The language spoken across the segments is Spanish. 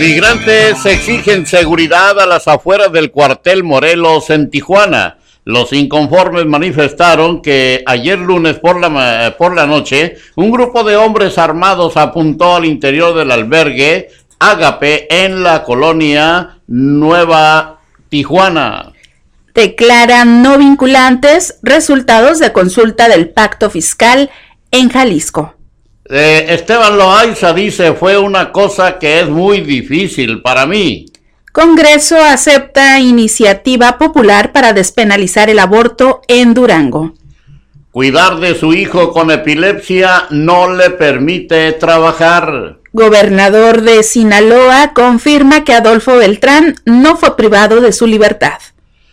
Migrantes exigen seguridad a las afueras del cuartel Morelos en Tijuana. Los inconformes manifestaron que ayer lunes por la, por la noche un grupo de hombres armados apuntó al interior del albergue Ágape en la colonia Nueva Tijuana. Declaran no vinculantes resultados de consulta del pacto fiscal en Jalisco. Eh, Esteban Loaiza dice, fue una cosa que es muy difícil para mí. Congreso acepta iniciativa popular para despenalizar el aborto en Durango. Cuidar de su hijo con epilepsia no le permite trabajar. Gobernador de Sinaloa confirma que Adolfo Beltrán no fue privado de su libertad.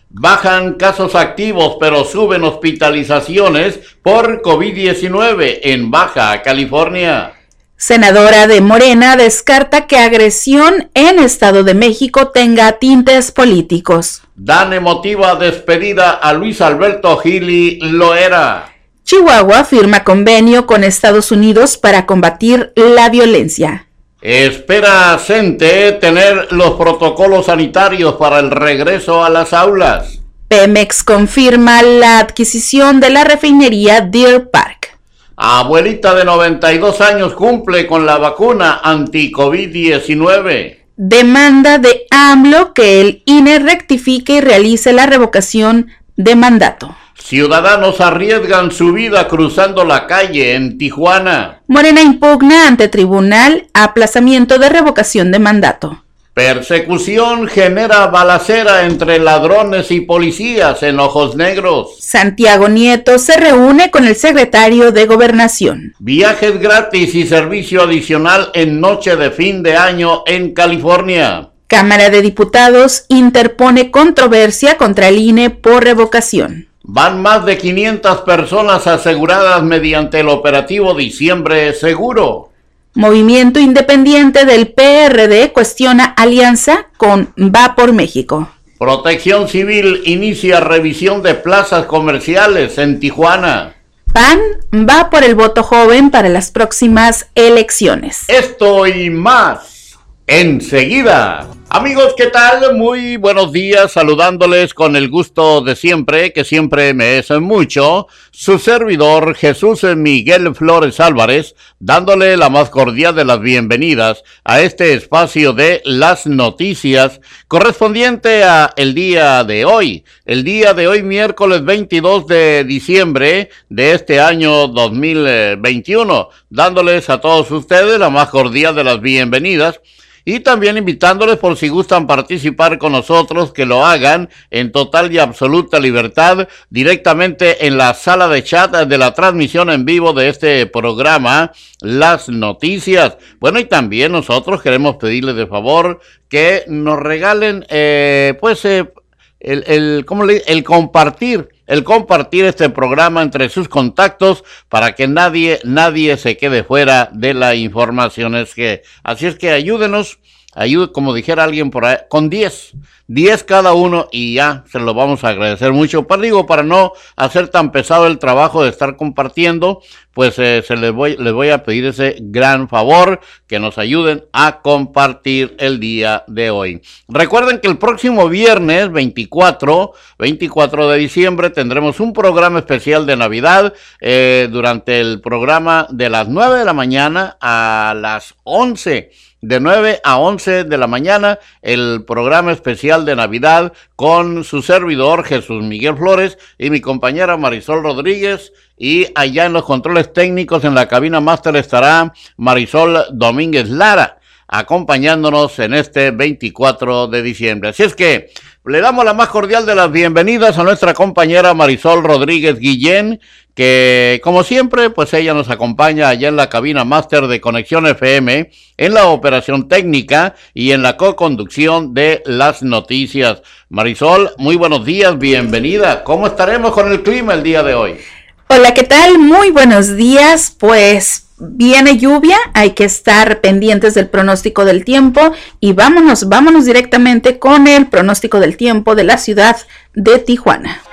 Bajan casos activos, pero suben hospitalizaciones por COVID-19 en Baja California. Senadora de Morena descarta que agresión en Estado de México tenga tintes políticos. Dan emotiva despedida a Luis Alberto Gili Loera. Chihuahua firma convenio con Estados Unidos para combatir la violencia. Espera CENTE tener los protocolos sanitarios para el regreso a las aulas. Pemex confirma la adquisición de la refinería Deer Park. Abuelita de 92 años cumple con la vacuna anti-COVID-19. Demanda de AMLO que el INE rectifique y realice la revocación de mandato. Ciudadanos arriesgan su vida cruzando la calle en Tijuana. Morena impugna ante tribunal aplazamiento de revocación de mandato. Persecución genera balacera entre ladrones y policías en Ojos Negros. Santiago Nieto se reúne con el secretario de Gobernación. Viajes gratis y servicio adicional en noche de fin de año en California. Cámara de Diputados interpone controversia contra el INE por revocación. Van más de 500 personas aseguradas mediante el operativo Diciembre Seguro. Movimiento Independiente del PRD cuestiona alianza con Va por México. Protección Civil inicia revisión de plazas comerciales en Tijuana. PAN va por el voto joven para las próximas elecciones. Esto y más enseguida. Amigos, ¿qué tal? Muy buenos días, saludándoles con el gusto de siempre, que siempre me es mucho, su servidor Jesús Miguel Flores Álvarez, dándole la más cordial de las bienvenidas a este espacio de las noticias correspondiente a el día de hoy, el día de hoy miércoles 22 de diciembre de este año 2021, dándoles a todos ustedes la más cordial de las bienvenidas y también invitándoles por si gustan participar con nosotros que lo hagan en total y absoluta libertad directamente en la sala de chat de la transmisión en vivo de este programa Las Noticias. Bueno, y también nosotros queremos pedirles de favor que nos regalen eh, pues eh, el, ¿cómo le, el compartir el compartir este programa entre sus contactos para que nadie, nadie se quede fuera de la información. Es que, así es que ayúdenos, ayude, como dijera alguien por ahí, con 10, 10 cada uno y ya se lo vamos a agradecer mucho. Para digo, para no hacer tan pesado el trabajo de estar compartiendo, pues eh, se les voy, les voy a pedir ese gran favor que nos ayuden a compartir el día de hoy. Recuerden que el próximo viernes 24, 24 de diciembre tendremos un programa especial de Navidad eh, durante el programa de las 9 de la mañana a las 11 de 9 a 11 de la mañana el programa especial de Navidad con su servidor Jesús Miguel Flores y mi compañera Marisol Rodríguez y allá en los controles técnicos en la cabina máster estará Marisol Domínguez Lara acompañándonos en este 24 de diciembre. Así es que le damos la más cordial de las bienvenidas a nuestra compañera Marisol Rodríguez Guillén, que como siempre, pues ella nos acompaña allá en la cabina máster de Conexión FM, en la operación técnica y en la co-conducción de las noticias. Marisol, muy buenos días, bienvenida. ¿Cómo estaremos con el clima el día de hoy? Hola, ¿qué tal? Muy buenos días. Pues viene lluvia, hay que estar pendientes del pronóstico del tiempo y vámonos, vámonos directamente con el pronóstico del tiempo de la ciudad de Tijuana.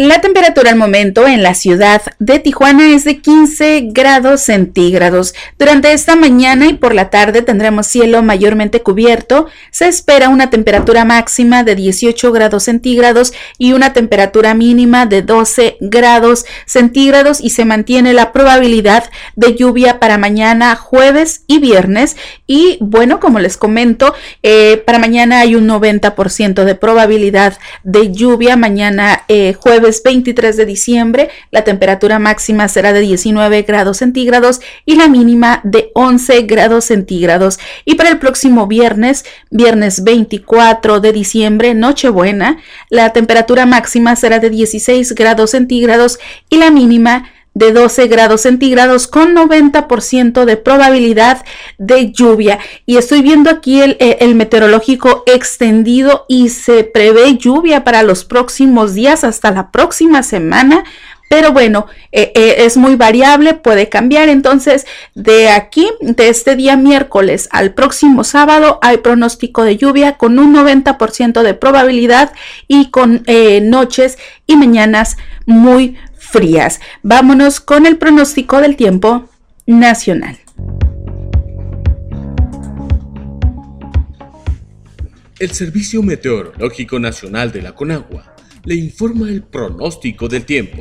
La temperatura al momento en la ciudad de Tijuana es de 15 grados centígrados. Durante esta mañana y por la tarde tendremos cielo mayormente cubierto. Se espera una temperatura máxima de 18 grados centígrados y una temperatura mínima de 12 grados centígrados y se mantiene la probabilidad de lluvia para mañana jueves y viernes. Y bueno, como les comento, eh, para mañana hay un 90% de probabilidad de lluvia. Mañana eh, jueves 23 de diciembre, la temperatura máxima será de 19 grados centígrados y la mínima de 11 grados centígrados. Y para el próximo viernes, viernes 24 de diciembre, Nochebuena, la temperatura máxima será de 16 grados centígrados y la mínima de 12 grados centígrados con 90% de probabilidad de lluvia. Y estoy viendo aquí el, eh, el, meteorológico extendido y se prevé lluvia para los próximos días hasta la próxima semana. Pero bueno, eh, eh, es muy variable, puede cambiar. Entonces, de aquí, de este día miércoles al próximo sábado, hay pronóstico de lluvia con un 90% de probabilidad y con noches y mañanas muy frías. Vámonos con el pronóstico del tiempo nacional. El Servicio Meteorológico Nacional de la Conagua le informa el pronóstico del tiempo.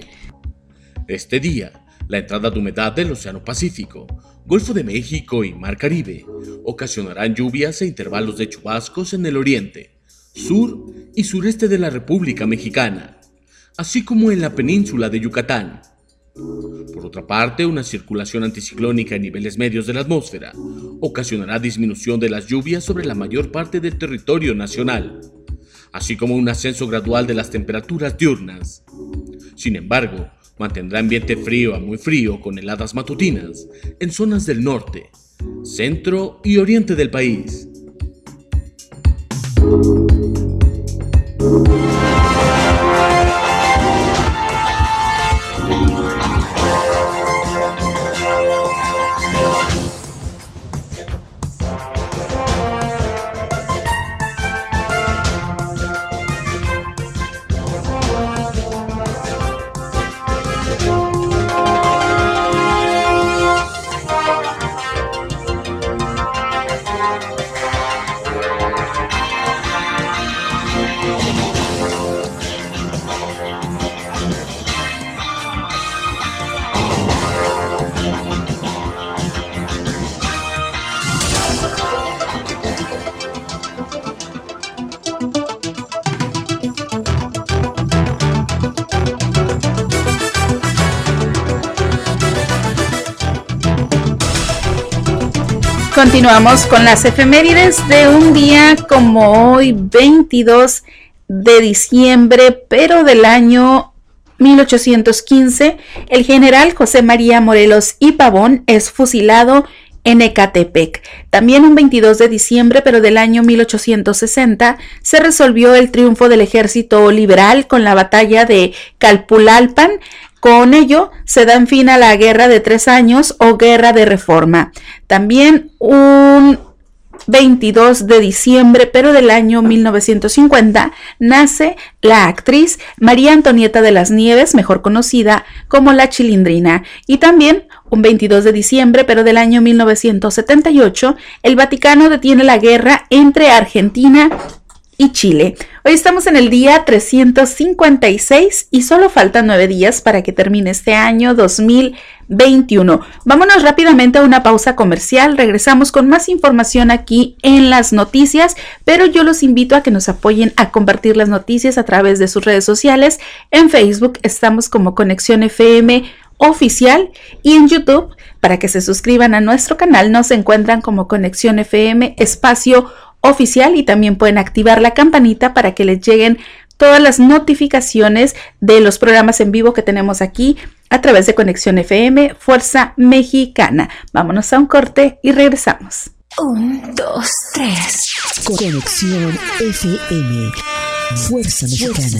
Este día, la entrada de humedad del Océano Pacífico, Golfo de México y Mar Caribe ocasionarán lluvias e intervalos de chubascos en el oriente, sur y sureste de la República Mexicana así como en la península de Yucatán. Por otra parte, una circulación anticiclónica en niveles medios de la atmósfera ocasionará disminución de las lluvias sobre la mayor parte del territorio nacional, así como un ascenso gradual de las temperaturas diurnas. Sin embargo, mantendrá ambiente frío a muy frío con heladas matutinas en zonas del norte, centro y oriente del país. Continuamos con las efemérides de un día como hoy, 22 de diciembre, pero del año 1815. El general José María Morelos y Pavón es fusilado en Ecatepec. También un 22 de diciembre, pero del año 1860, se resolvió el triunfo del ejército liberal con la batalla de Calpulalpan, con ello se dan fin a la guerra de tres años o guerra de reforma. También un 22 de diciembre, pero del año 1950, nace la actriz María Antonieta de las Nieves, mejor conocida como la Chilindrina. Y también un 22 de diciembre, pero del año 1978, el Vaticano detiene la guerra entre Argentina y Chile. Hoy estamos en el día 356 y solo faltan nueve días para que termine este año 2021. Vámonos rápidamente a una pausa comercial. Regresamos con más información aquí en las noticias, pero yo los invito a que nos apoyen a compartir las noticias a través de sus redes sociales. En Facebook estamos como Conexión FM oficial y en YouTube para que se suscriban a nuestro canal nos encuentran como Conexión FM espacio oficial y también pueden activar la campanita para que les lleguen todas las notificaciones de los programas en vivo que tenemos aquí a través de Conexión FM Fuerza Mexicana. Vámonos a un corte y regresamos. Un, dos, tres. Conexión FM Fuerza Mexicana.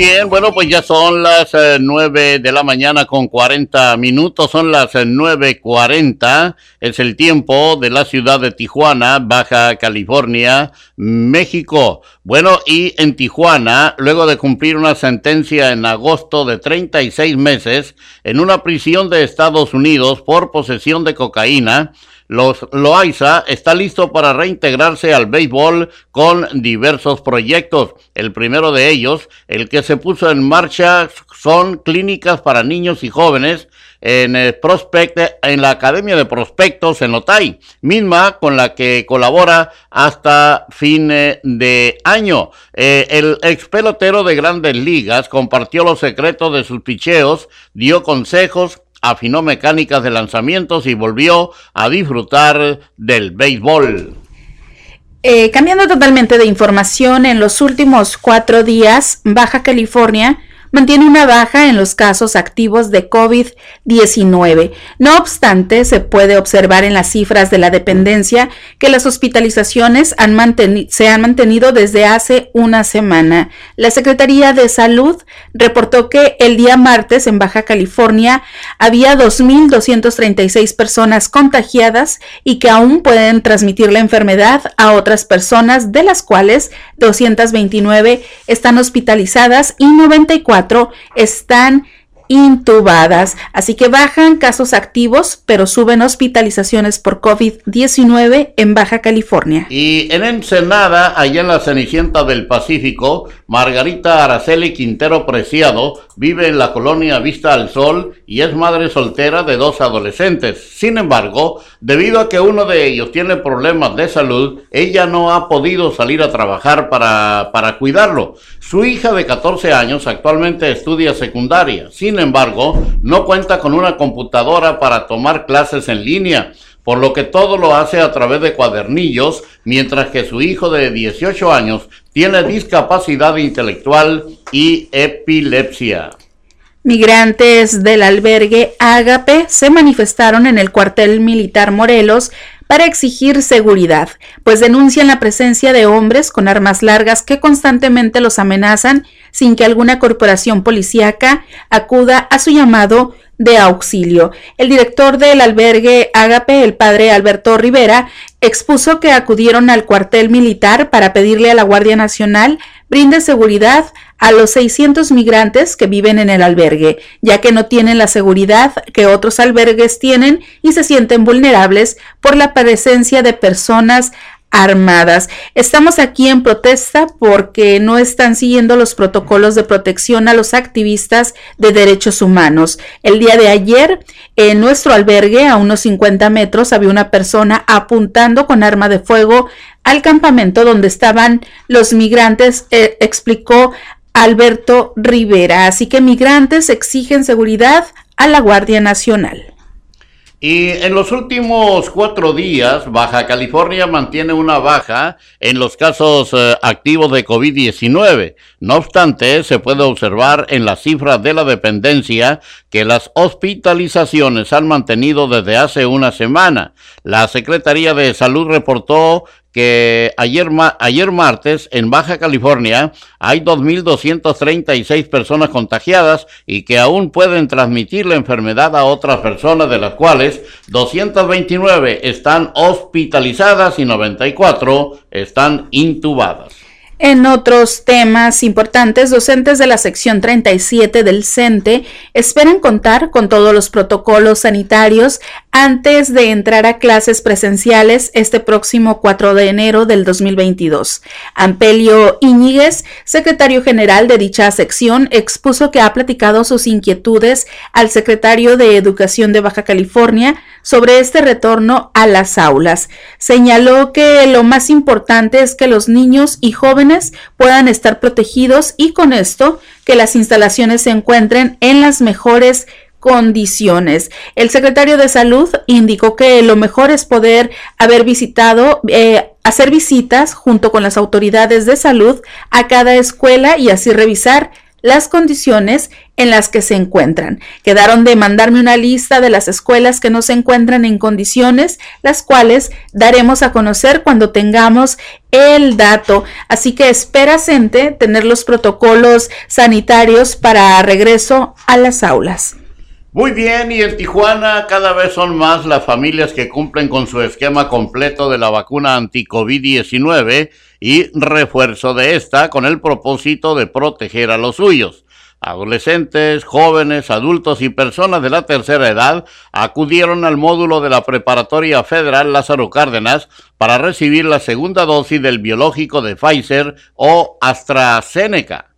Bien, bueno, pues ya son las eh, nueve de la mañana con 40 minutos, son las eh, nueve cuarenta, es el tiempo de la ciudad de Tijuana, Baja California, México. Bueno, y en Tijuana, luego de cumplir una sentencia en agosto de 36 meses en una prisión de Estados Unidos por posesión de cocaína, los Loaiza está listo para reintegrarse al béisbol con diversos proyectos. El primero de ellos, el que se puso en marcha, son clínicas para niños y jóvenes en el Prospect, en la Academia de Prospectos en Otay, misma con la que colabora hasta fin de año. Eh, el ex pelotero de grandes ligas compartió los secretos de sus picheos, dio consejos afinó mecánicas de lanzamientos y volvió a disfrutar del béisbol. Eh, cambiando totalmente de información, en los últimos cuatro días, Baja California mantiene una baja en los casos activos de COVID-19. No obstante, se puede observar en las cifras de la dependencia que las hospitalizaciones se han mantenido desde hace una semana. La Secretaría de Salud reportó que el día martes en Baja California había 2.236 personas contagiadas y que aún pueden transmitir la enfermedad a otras personas, de las cuales 229 están hospitalizadas y 94 están intubadas. Así que bajan casos activos, pero suben hospitalizaciones por COVID-19 en Baja California. Y en Ensenada, allá en la Cenicienta del Pacífico, Margarita Araceli Quintero Preciado vive en la colonia Vista al Sol y es madre soltera de dos adolescentes. Sin embargo, debido a que uno de ellos tiene problemas de salud, ella no ha podido salir a trabajar para, para cuidarlo. Su hija de 14 años actualmente estudia secundaria. Sin embargo, no cuenta con una computadora para tomar clases en línea, por lo que todo lo hace a través de cuadernillos, mientras que su hijo de 18 años tiene discapacidad intelectual y epilepsia. Migrantes del albergue Ágape se manifestaron en el cuartel militar Morelos para exigir seguridad, pues denuncian la presencia de hombres con armas largas que constantemente los amenazan sin que alguna corporación policíaca acuda a su llamado de auxilio. El director del albergue Ágape, el padre Alberto Rivera, expuso que acudieron al cuartel militar para pedirle a la Guardia Nacional brinde seguridad a los 600 migrantes que viven en el albergue, ya que no tienen la seguridad que otros albergues tienen y se sienten vulnerables por la presencia de personas armadas. Estamos aquí en protesta porque no están siguiendo los protocolos de protección a los activistas de derechos humanos. El día de ayer, en nuestro albergue, a unos 50 metros, había una persona apuntando con arma de fuego al campamento donde estaban los migrantes, eh, explicó Alberto Rivera. Así que migrantes exigen seguridad a la Guardia Nacional. Y en los últimos cuatro días, Baja California mantiene una baja en los casos eh, activos de COVID-19. No obstante, se puede observar en las cifras de la dependencia que las hospitalizaciones han mantenido desde hace una semana. La Secretaría de Salud reportó que ayer, ayer martes en Baja California hay 2.236 personas contagiadas y que aún pueden transmitir la enfermedad a otras personas, de las cuales 229 están hospitalizadas y 94 están intubadas. En otros temas importantes, docentes de la sección 37 del CENTE esperan contar con todos los protocolos sanitarios antes de entrar a clases presenciales este próximo 4 de enero del 2022. Ampelio Iñiguez, secretario general de dicha sección, expuso que ha platicado sus inquietudes al secretario de Educación de Baja California sobre este retorno a las aulas. Señaló que lo más importante es que los niños y jóvenes puedan estar protegidos y con esto que las instalaciones se encuentren en las mejores condiciones. El secretario de Salud indicó que lo mejor es poder haber visitado, eh, hacer visitas junto con las autoridades de salud a cada escuela y así revisar las condiciones en las que se encuentran. Quedaron de mandarme una lista de las escuelas que no se encuentran en condiciones, las cuales daremos a conocer cuando tengamos el dato. Así que espera, gente, tener los protocolos sanitarios para regreso a las aulas. Muy bien, y en Tijuana cada vez son más las familias que cumplen con su esquema completo de la vacuna anti-COVID-19 y refuerzo de esta con el propósito de proteger a los suyos. Adolescentes, jóvenes, adultos y personas de la tercera edad acudieron al módulo de la Preparatoria Federal Lázaro Cárdenas para recibir la segunda dosis del biológico de Pfizer o AstraZeneca.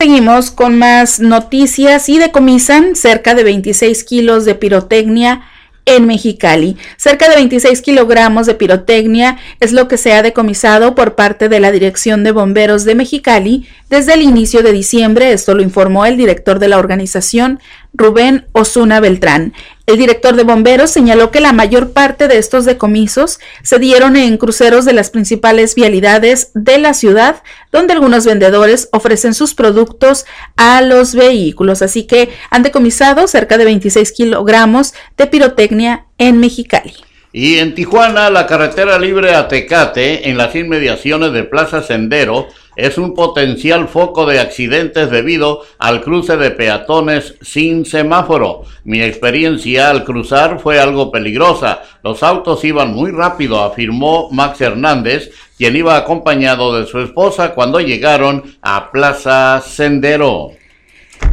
Seguimos con más noticias y decomisan cerca de 26 kilos de pirotecnia en Mexicali. Cerca de 26 kilogramos de pirotecnia es lo que se ha decomisado por parte de la Dirección de Bomberos de Mexicali desde el inicio de diciembre. Esto lo informó el director de la organización, Rubén Osuna Beltrán. El director de bomberos señaló que la mayor parte de estos decomisos se dieron en cruceros de las principales vialidades de la ciudad, donde algunos vendedores ofrecen sus productos a los vehículos. Así que han decomisado cerca de 26 kilogramos de pirotecnia en Mexicali. Y en Tijuana, la carretera libre a Tecate, en las inmediaciones de Plaza Sendero, es un potencial foco de accidentes debido al cruce de peatones sin semáforo. Mi experiencia al cruzar fue algo peligrosa. Los autos iban muy rápido, afirmó Max Hernández, quien iba acompañado de su esposa cuando llegaron a Plaza Sendero.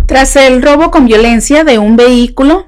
Tras el robo con violencia de un vehículo,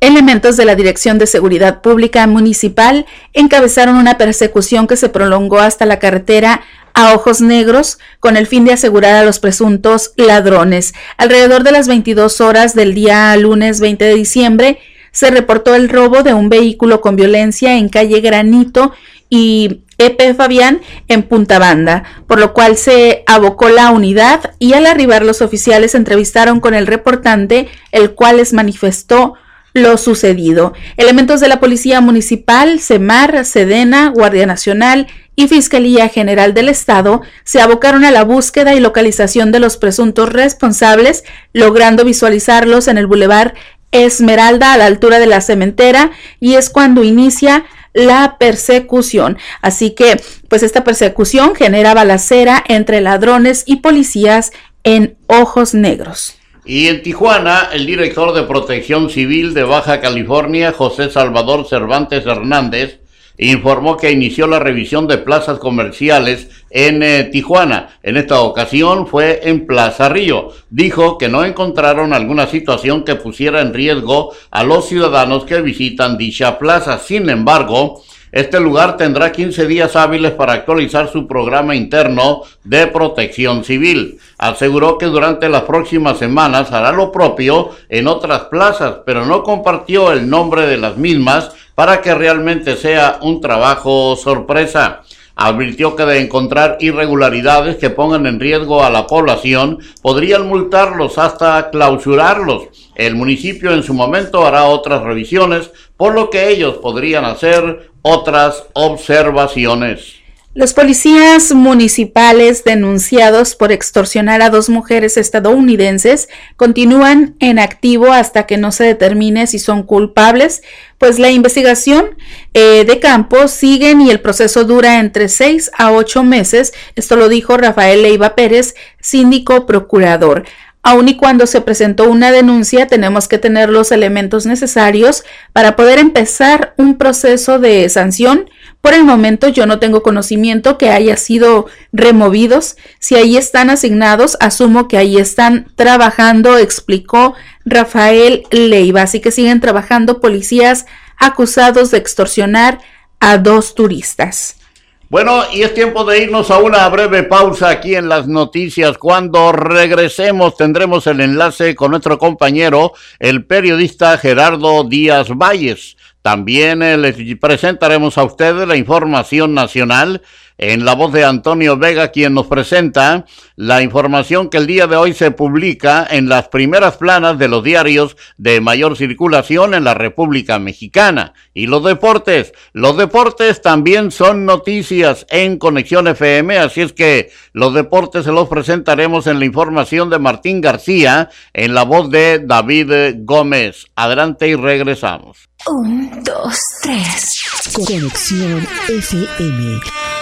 Elementos de la Dirección de Seguridad Pública Municipal encabezaron una persecución que se prolongó hasta la carretera a ojos negros con el fin de asegurar a los presuntos ladrones. Alrededor de las 22 horas del día lunes 20 de diciembre se reportó el robo de un vehículo con violencia en calle Granito y EP Fabián en Punta Banda, por lo cual se abocó la unidad y al arribar los oficiales entrevistaron con el reportante, el cual les manifestó lo sucedido. Elementos de la Policía Municipal, CEMAR, SEDENA, Guardia Nacional y Fiscalía General del Estado se abocaron a la búsqueda y localización de los presuntos responsables, logrando visualizarlos en el bulevar Esmeralda a la altura de la cementera y es cuando inicia la persecución. Así que, pues esta persecución genera balacera entre ladrones y policías en ojos negros. Y en Tijuana, el director de Protección Civil de Baja California, José Salvador Cervantes Hernández, informó que inició la revisión de plazas comerciales en eh, Tijuana. En esta ocasión fue en Plaza Río. Dijo que no encontraron alguna situación que pusiera en riesgo a los ciudadanos que visitan dicha plaza. Sin embargo, este lugar tendrá 15 días hábiles para actualizar su programa interno de protección civil. Aseguró que durante las próximas semanas hará lo propio en otras plazas, pero no compartió el nombre de las mismas para que realmente sea un trabajo sorpresa. Advirtió que de encontrar irregularidades que pongan en riesgo a la población, podrían multarlos hasta clausurarlos. El municipio en su momento hará otras revisiones, por lo que ellos podrían hacer otras observaciones. Los policías municipales denunciados por extorsionar a dos mujeres estadounidenses continúan en activo hasta que no se determine si son culpables, pues la investigación eh, de campo sigue y el proceso dura entre seis a ocho meses. Esto lo dijo Rafael Leiva Pérez, síndico procurador. Aun y cuando se presentó una denuncia, tenemos que tener los elementos necesarios para poder empezar un proceso de sanción por el momento yo no tengo conocimiento que haya sido removidos. Si ahí están asignados, asumo que ahí están trabajando, explicó Rafael Leiva. Así que siguen trabajando policías acusados de extorsionar a dos turistas. Bueno, y es tiempo de irnos a una breve pausa aquí en las noticias. Cuando regresemos tendremos el enlace con nuestro compañero, el periodista Gerardo Díaz Valles. También eh, les presentaremos a ustedes la información nacional en la voz de Antonio Vega, quien nos presenta la información que el día de hoy se publica en las primeras planas de los diarios de mayor circulación en la República Mexicana. Y los deportes, los deportes también son noticias en Conexión FM, así es que los deportes se los presentaremos en la información de Martín García, en la voz de David Gómez. Adelante y regresamos. Un, dos, tres. Conexión FM.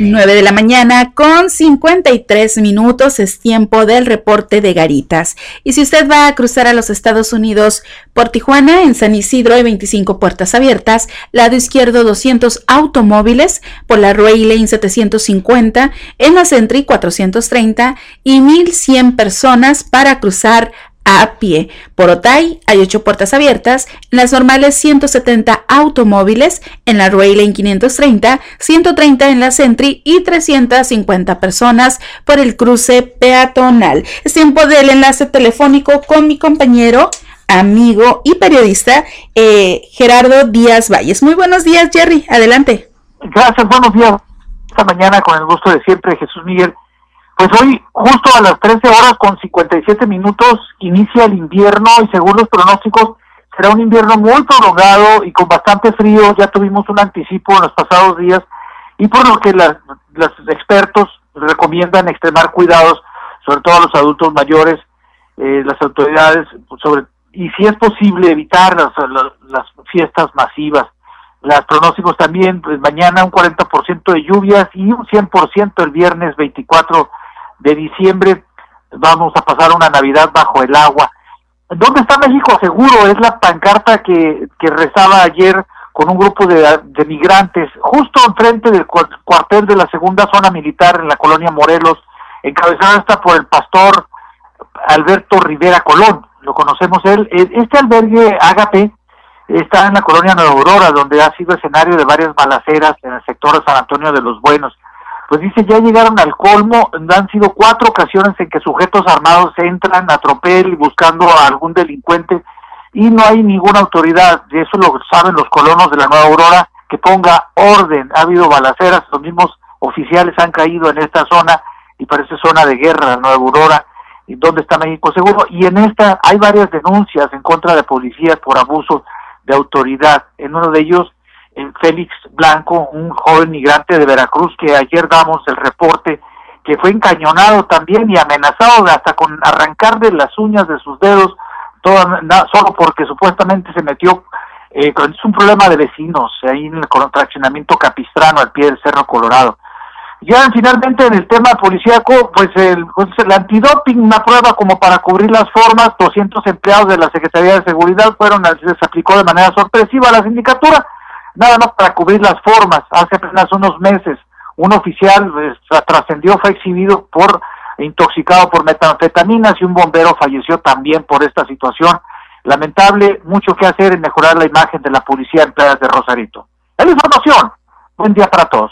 9 de la mañana con 53 minutos. Es tiempo del reporte de Garitas. Y si usted va a cruzar a los Estados Unidos por Tijuana, en San Isidro hay 25 puertas abiertas, lado izquierdo 200 automóviles, por la Ray Lane 750, en la Sentry 430 y 1100 personas para cruzar a pie. Por Otay hay 8 puertas abiertas, en las normales 170 automóviles, en la Rail 530, 130 en la Sentry y 350 personas por el cruce peatonal. Es tiempo del enlace telefónico con mi compañero, amigo y periodista eh, Gerardo Díaz Valles. Muy buenos días, Jerry. Adelante. Gracias, buenos días. Esta mañana, con el gusto de siempre, Jesús Miguel pues hoy, justo a las 13 horas con 57 minutos, inicia el invierno y según los pronósticos será un invierno muy prolongado y con bastante frío. Ya tuvimos un anticipo en los pasados días y por lo que los expertos recomiendan extremar cuidados, sobre todo a los adultos mayores, eh, las autoridades, pues, sobre y si es posible evitar las, las fiestas masivas. Los pronósticos también, pues mañana un 40% de lluvias y un 100% el viernes 24 de diciembre vamos a pasar una Navidad bajo el agua. ¿Dónde está México Seguro? Es la pancarta que, que rezaba ayer con un grupo de, migrantes, justo enfrente del cuartel de la segunda zona militar en la colonia Morelos, encabezada está por el pastor Alberto Rivera Colón, lo conocemos él. E, este albergue Ágape está en la colonia Nueva Aurora, donde ha sido escenario de varias balaceras en el sector de San Antonio de los Buenos pues dice, ya llegaron al colmo, han sido cuatro ocasiones en que sujetos armados entran a tropel buscando a algún delincuente y no hay ninguna autoridad, y eso lo saben los colonos de la Nueva Aurora, que ponga orden. Ha habido balaceras, los mismos oficiales han caído en esta zona y parece zona de guerra, la Nueva Aurora, y dónde está México Seguro. Y en esta hay varias denuncias en contra de policías por abuso de autoridad. En uno de ellos Félix Blanco, un joven migrante de Veracruz que ayer damos el reporte que fue encañonado también y amenazado hasta con arrancar de las uñas de sus dedos, todo, solo porque supuestamente se metió, eh, es un problema de vecinos, ahí en el fraccionamiento capistrano al pie del Cerro Colorado. Ya finalmente en el tema policíaco, pues el, pues el antidoping, una prueba como para cubrir las formas, 200 empleados de la Secretaría de Seguridad fueron, se aplicó de manera sorpresiva a la sindicatura, nada más para cubrir las formas. Hace apenas unos meses un oficial eh, trascendió, fue exhibido por intoxicado por metanfetaminas y un bombero falleció también por esta situación. Lamentable, mucho que hacer en mejorar la imagen de la policía en playas de Rosarito. La información. Buen día para todos.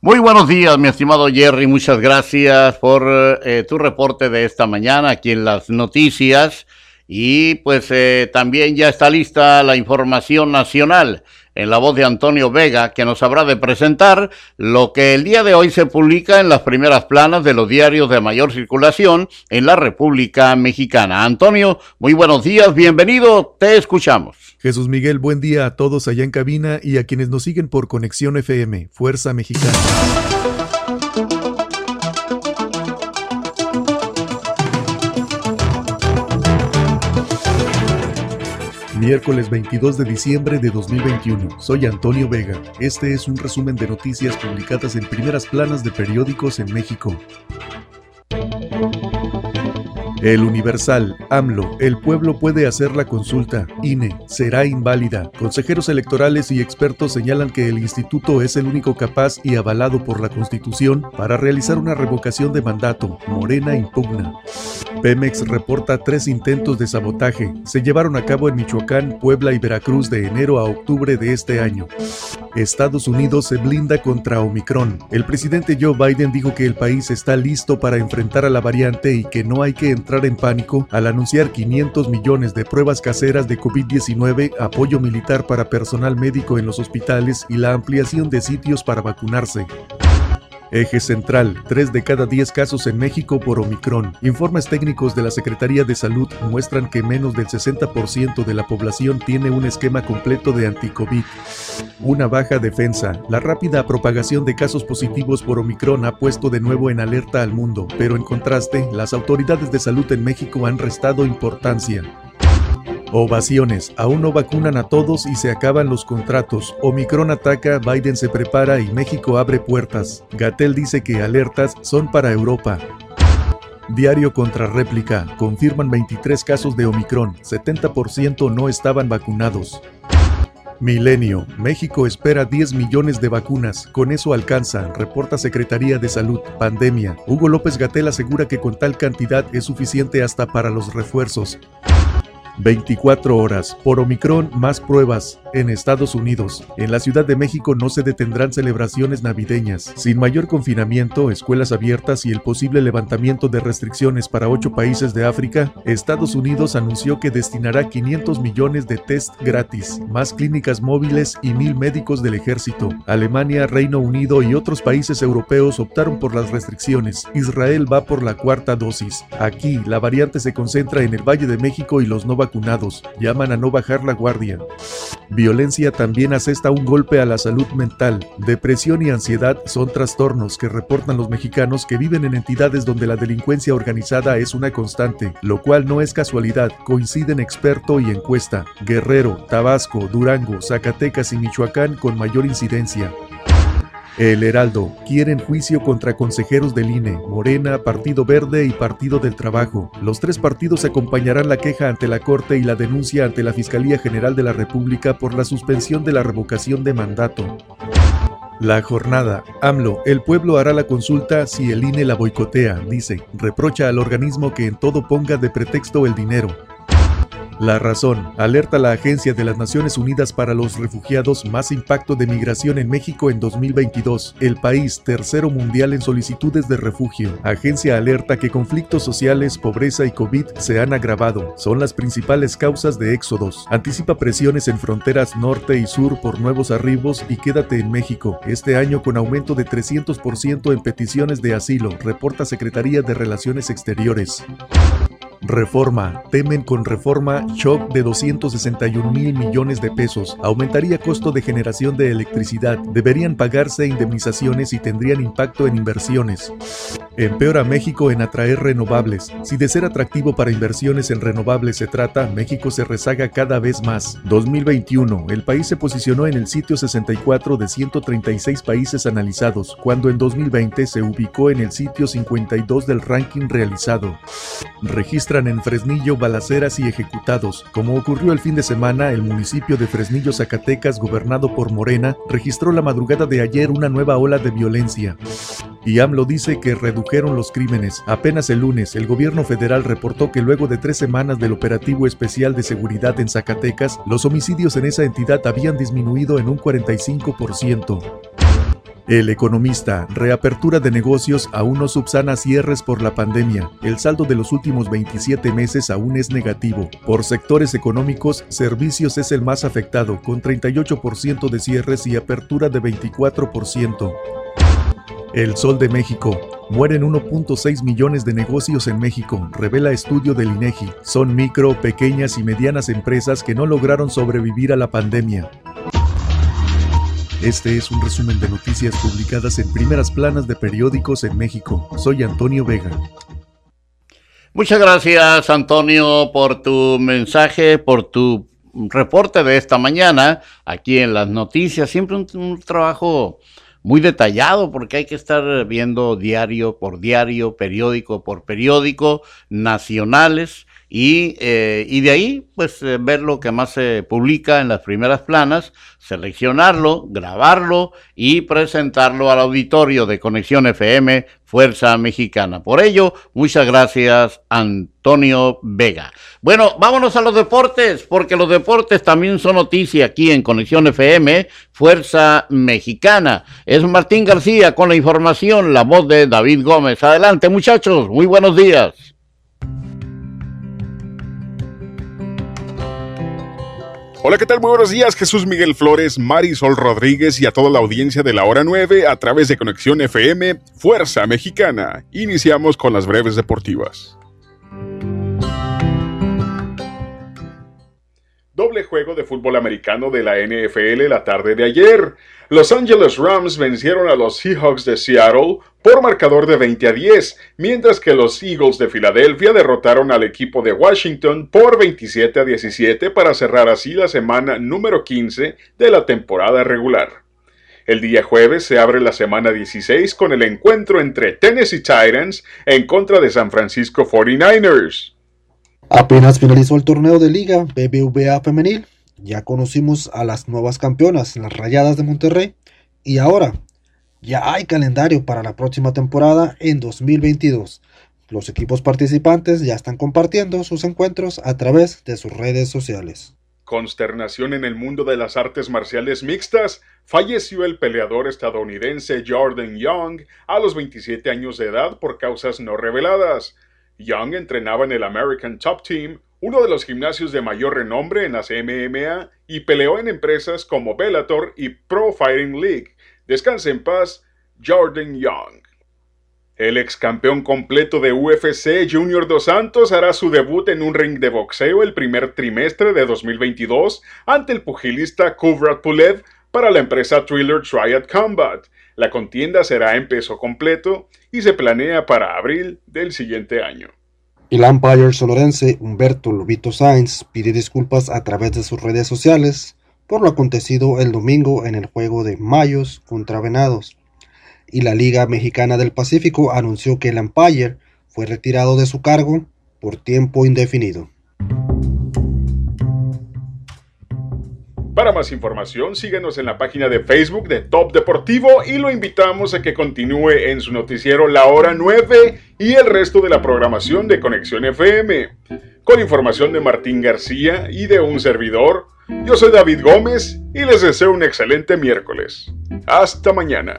Muy buenos días, mi estimado Jerry. Muchas gracias por eh, tu reporte de esta mañana aquí en las noticias. Y pues eh, también ya está lista la información nacional en la voz de Antonio Vega, que nos habrá de presentar lo que el día de hoy se publica en las primeras planas de los diarios de mayor circulación en la República Mexicana. Antonio, muy buenos días, bienvenido, te escuchamos. Jesús Miguel, buen día a todos allá en cabina y a quienes nos siguen por Conexión FM, Fuerza Mexicana. Miércoles 22 de diciembre de 2021. Soy Antonio Vega. Este es un resumen de noticias publicadas en primeras planas de periódicos en México. El Universal, AMLO, el pueblo puede hacer la consulta, INE, será inválida. Consejeros electorales y expertos señalan que el instituto es el único capaz y avalado por la Constitución para realizar una revocación de mandato. Morena impugna. Pemex reporta tres intentos de sabotaje. Se llevaron a cabo en Michoacán, Puebla y Veracruz de enero a octubre de este año. Estados Unidos se blinda contra Omicron. El presidente Joe Biden dijo que el país está listo para enfrentar a la variante y que no hay que entrar en pánico al anunciar 500 millones de pruebas caseras de COVID-19, apoyo militar para personal médico en los hospitales y la ampliación de sitios para vacunarse. Eje central, 3 de cada 10 casos en México por Omicron. Informes técnicos de la Secretaría de Salud muestran que menos del 60% de la población tiene un esquema completo de anticovid. Una baja defensa. La rápida propagación de casos positivos por Omicron ha puesto de nuevo en alerta al mundo, pero en contraste, las autoridades de salud en México han restado importancia. Ovaciones. Aún no vacunan a todos y se acaban los contratos. Omicron ataca, Biden se prepara y México abre puertas. Gatel dice que alertas son para Europa. Diario contra réplica. Confirman 23 casos de Omicron. 70% no estaban vacunados. Milenio. México espera 10 millones de vacunas. Con eso alcanza, reporta Secretaría de Salud. Pandemia. Hugo López Gatel asegura que con tal cantidad es suficiente hasta para los refuerzos. 24 horas. Por Omicron, más pruebas. En Estados Unidos. En la Ciudad de México no se detendrán celebraciones navideñas. Sin mayor confinamiento, escuelas abiertas y el posible levantamiento de restricciones para ocho países de África, Estados Unidos anunció que destinará 500 millones de test gratis, más clínicas móviles y mil médicos del ejército. Alemania, Reino Unido y otros países europeos optaron por las restricciones. Israel va por la cuarta dosis. Aquí, la variante se concentra en el Valle de México y los no vacunados. Llaman a no bajar la guardia. Violencia también asesta un golpe a la salud mental. Depresión y ansiedad son trastornos que reportan los mexicanos que viven en entidades donde la delincuencia organizada es una constante, lo cual no es casualidad, coinciden experto y encuesta. Guerrero, Tabasco, Durango, Zacatecas y Michoacán con mayor incidencia. El Heraldo quieren juicio contra consejeros del INE, Morena, Partido Verde y Partido del Trabajo. Los tres partidos acompañarán la queja ante la Corte y la denuncia ante la Fiscalía General de la República por la suspensión de la revocación de mandato. La jornada. AMLO, el pueblo hará la consulta si el INE la boicotea, dice. Reprocha al organismo que en todo ponga de pretexto el dinero. La razón. Alerta la Agencia de las Naciones Unidas para los Refugiados más impacto de migración en México en 2022. El país tercero mundial en solicitudes de refugio. Agencia alerta que conflictos sociales, pobreza y COVID se han agravado. Son las principales causas de éxodos. Anticipa presiones en fronteras norte y sur por nuevos arribos y quédate en México. Este año con aumento de 300% en peticiones de asilo, reporta Secretaría de Relaciones Exteriores. Reforma. Temen con reforma shock de 261 mil millones de pesos. Aumentaría costo de generación de electricidad. Deberían pagarse indemnizaciones y tendrían impacto en inversiones. Empeora México en atraer renovables. Si de ser atractivo para inversiones en renovables se trata, México se rezaga cada vez más. 2021, el país se posicionó en el sitio 64 de 136 países analizados, cuando en 2020 se ubicó en el sitio 52 del ranking realizado. En Fresnillo balaceras y ejecutados. Como ocurrió el fin de semana, el municipio de Fresnillo, Zacatecas, gobernado por Morena, registró la madrugada de ayer una nueva ola de violencia. Y AMLO dice que redujeron los crímenes. Apenas el lunes, el gobierno federal reportó que luego de tres semanas del operativo especial de seguridad en Zacatecas, los homicidios en esa entidad habían disminuido en un 45%. El economista, reapertura de negocios aún no subsana cierres por la pandemia. El saldo de los últimos 27 meses aún es negativo. Por sectores económicos, servicios es el más afectado, con 38% de cierres y apertura de 24%. El Sol de México. Mueren 1.6 millones de negocios en México, revela estudio del INEGI. Son micro, pequeñas y medianas empresas que no lograron sobrevivir a la pandemia. Este es un resumen de noticias publicadas en primeras planas de periódicos en México. Soy Antonio Vega. Muchas gracias Antonio por tu mensaje, por tu reporte de esta mañana aquí en las noticias. Siempre un, trabajo muy detallado porque hay que estar viendo diario por diario, periódico por periódico, nacionales y, eh, y de ahí pues eh, ver lo que más se publica en las primeras planas, seleccionarlo, grabarlo y presentarlo al auditorio de Conexión FM Fuerza Mexicana. Por ello, muchas gracias Antonio Vega. Bueno, vámonos a los deportes, porque los deportes también son noticia aquí en Conexión FM Fuerza Mexicana. Es Martín García con la información, la voz de David Gómez. Adelante muchachos, muy buenos días. Hola, ¿qué tal? Muy buenos días, Jesús Miguel Flores, Marisol Rodríguez y a toda la audiencia de la hora 9 a través de Conexión FM Fuerza Mexicana. Iniciamos con las breves deportivas. Doble juego de fútbol americano de la NFL la tarde de ayer. Los Angeles Rams vencieron a los Seahawks de Seattle por marcador de 20 a 10, mientras que los Eagles de Filadelfia derrotaron al equipo de Washington por 27 a 17 para cerrar así la semana número 15 de la temporada regular. El día jueves se abre la semana 16 con el encuentro entre Tennessee Titans en contra de San Francisco 49ers. Apenas finalizó el torneo de liga BBVA femenil, ya conocimos a las nuevas campeonas, las Rayadas de Monterrey, y ahora ya hay calendario para la próxima temporada en 2022. Los equipos participantes ya están compartiendo sus encuentros a través de sus redes sociales. Consternación en el mundo de las artes marciales mixtas. Falleció el peleador estadounidense Jordan Young a los 27 años de edad por causas no reveladas. Young entrenaba en el American Top Team, uno de los gimnasios de mayor renombre en las MMA, y peleó en empresas como Bellator y Pro Fighting League. Descanse en paz, Jordan Young. El ex campeón completo de UFC, Junior Dos Santos, hará su debut en un ring de boxeo el primer trimestre de 2022 ante el pugilista Kubrat Pulev para la empresa Thriller Triad Combat. La contienda será en peso completo y se planea para abril del siguiente año. El umpire sonorense Humberto Lobito Sainz pide disculpas a través de sus redes sociales por lo acontecido el domingo en el juego de Mayos contra Venados. Y la Liga Mexicana del Pacífico anunció que el umpire fue retirado de su cargo por tiempo indefinido. Para más información, síguenos en la página de Facebook de Top Deportivo y lo invitamos a que continúe en su noticiero La Hora 9 y el resto de la programación de Conexión FM. Con información de Martín García y de un servidor, yo soy David Gómez y les deseo un excelente miércoles. Hasta mañana.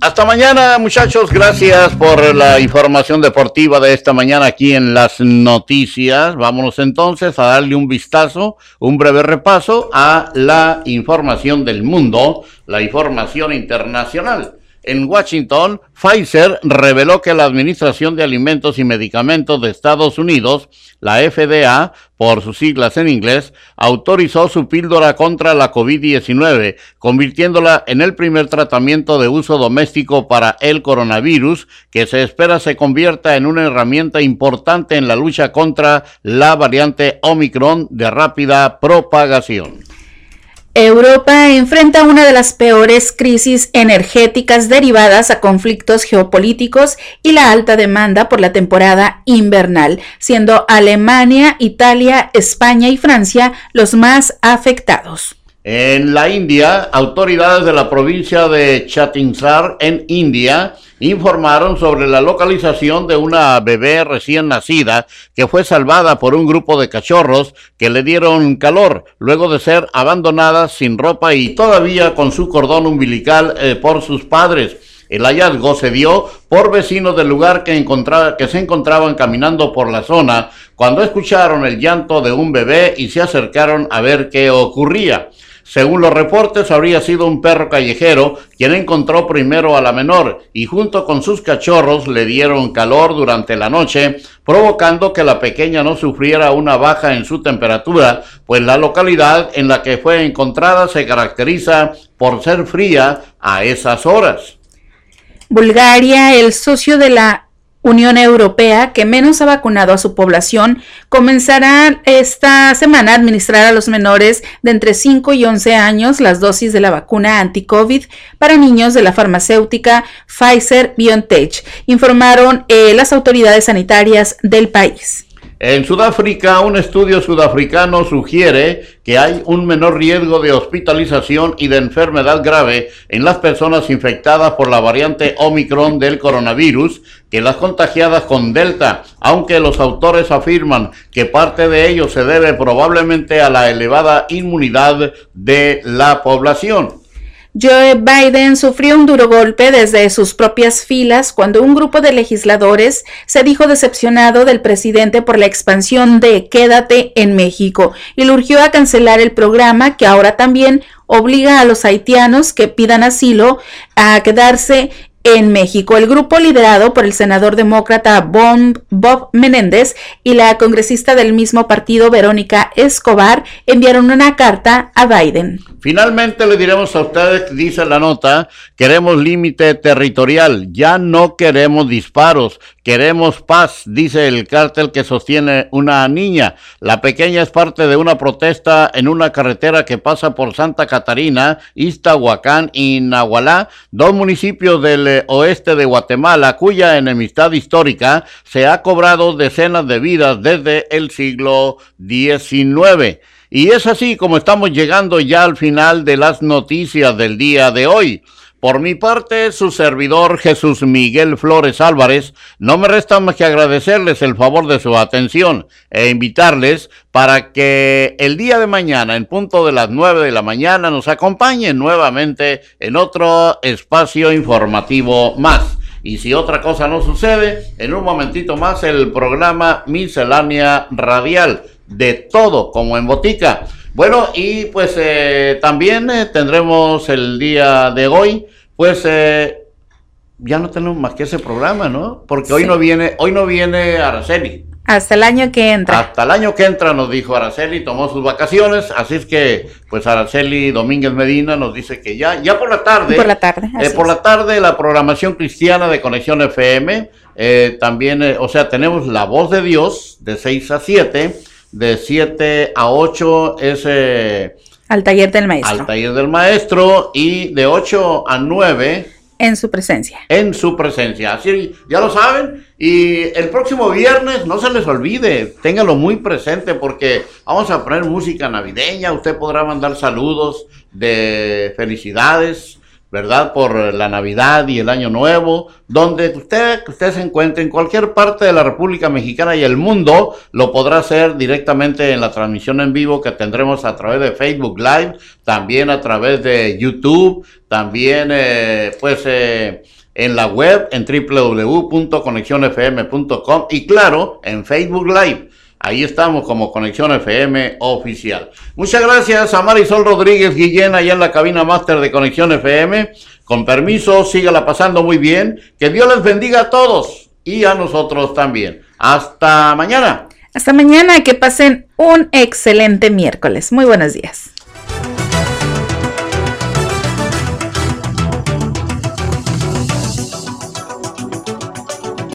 Hasta mañana, muchachos. Gracias por la información deportiva de esta mañana aquí en las noticias. Vámonos entonces a darle un vistazo, un breve repaso a la información del mundo, la información internacional. En Washington, Pfizer reveló que la Administración de Alimentos y Medicamentos de Estados Unidos, la FDA, por sus siglas en inglés, autorizó su píldora contra la COVID-19, convirtiéndola en el primer tratamiento de uso doméstico para el coronavirus, que se espera se convierta en una herramienta importante en la lucha contra la variante Omicron de rápida propagación. Europa enfrenta una de las peores crisis energéticas derivadas a conflictos geopolíticos y la alta demanda por la temporada invernal, siendo Alemania, Italia, España y Francia los más afectados. En la India, autoridades de la provincia de Chhattisgarh en India informaron sobre la localización de una bebé recién nacida que fue salvada por un grupo de cachorros que le dieron calor luego de ser abandonada sin ropa y todavía con su cordón umbilical eh, por sus padres. El hallazgo se dio por vecinos del lugar que, que se encontraban caminando por la zona cuando escucharon el llanto de un bebé y se acercaron a ver qué ocurría. Según los reportes, habría sido un perro callejero quien encontró primero a la menor y junto con sus cachorros le dieron calor durante la noche, provocando que la pequeña no sufriera una baja en su temperatura, pues la localidad en la que fue encontrada se caracteriza por ser fría a esas horas. Bulgaria, el socio de la Unión Europea, que menos ha vacunado a su población, comenzará esta semana a administrar a los menores de entre 5 y 11 años las dosis de la vacuna anti-COVID para niños de la farmacéutica Pfizer BioNTech, informaron eh, las autoridades sanitarias del país. En Sudáfrica, un estudio sudafricano sugiere que hay un menor riesgo de hospitalización y de enfermedad grave en las personas infectadas por la variante Omicron del coronavirus que las contagiadas con Delta, aunque los autores afirman que parte de ello se debe probablemente a la elevada inmunidad de la población. Joe Biden sufrió un duro golpe desde sus propias filas cuando un grupo de legisladores se dijo decepcionado del presidente por la expansión de Quédate en México y le urgió a cancelar el programa que ahora también obliga a los haitianos que pidan asilo a quedarse en México. El grupo liderado por el senador demócrata Bob Menéndez y la congresista del mismo partido Verónica Escobar enviaron una carta a Biden. Finalmente le diremos a ustedes, dice la nota, queremos límite territorial, ya no queremos disparos, queremos paz, dice el cártel que sostiene una niña. La pequeña es parte de una protesta en una carretera que pasa por Santa Catarina, Iztahuacán y Nahualá, dos municipios del oeste de Guatemala, cuya enemistad histórica se ha cobrado decenas de vidas desde el siglo XIX. Y es así como estamos llegando ya al final de las noticias del día de hoy. Por mi parte, su servidor Jesús Miguel Flores Álvarez, no me resta más que agradecerles el favor de su atención e invitarles para que el día de mañana, en punto de las nueve de la mañana, nos acompañen nuevamente en otro espacio informativo más. Y si otra cosa no sucede, en un momentito más el programa Miscelánea Radial de todo como en botica. Bueno, y pues eh, también eh, tendremos el día de hoy, pues eh, ya no tenemos más que ese programa, ¿no? Porque hoy no viene, hoy no viene Araceli. Hasta el año que entra. Hasta el año que entra nos dijo Araceli, tomó sus vacaciones, así es que pues Araceli Domínguez Medina nos dice que ya, ya por la tarde. Por la tarde. por la tarde la programación cristiana de Conexión FM, también, o sea, tenemos La Voz de Dios de 6 a 7 de 7 a 8 es... Eh, al taller del maestro. Al taller del maestro y de 8 a 9... En su presencia. En su presencia. Así ya lo saben. Y el próximo viernes, no se les olvide, ténganlo muy presente porque vamos a poner música navideña. Usted podrá mandar saludos de felicidades ¿verdad? Por la Navidad y el Año Nuevo, donde usted, usted se encuentre en cualquier parte de la República Mexicana y el mundo, lo podrá hacer directamente en la transmisión en vivo que tendremos a través de Facebook Live, también a través de YouTube, también eh, pues eh, en la web en www.conexionfm.com y claro, en Facebook Live. Ahí estamos como Conexión FM oficial. Muchas gracias a Marisol Rodríguez Guillén allá en la cabina máster de Conexión FM. Con permiso, sígala pasando muy bien. Que Dios les bendiga a todos y a nosotros también. Hasta mañana. Hasta mañana, que pasen un excelente miércoles. Muy buenos días.